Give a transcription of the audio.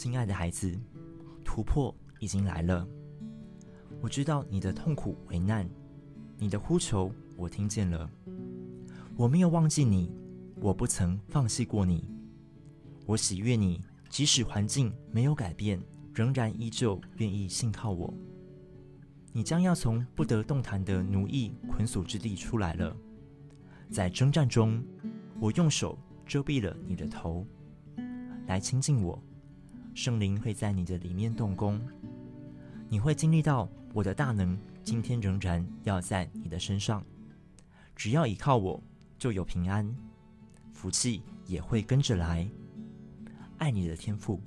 亲爱的孩子，突破已经来了。我知道你的痛苦为难，你的呼求我听见了。我没有忘记你，我不曾放弃过你。我喜悦你，即使环境没有改变，仍然依旧愿意信靠我。你将要从不得动弹的奴役捆锁之地出来了。在征战中，我用手遮蔽了你的头，来亲近我。圣灵会在你的里面动工，你会经历到我的大能。今天仍然要在你的身上，只要依靠我，就有平安，福气也会跟着来。爱你的天赋。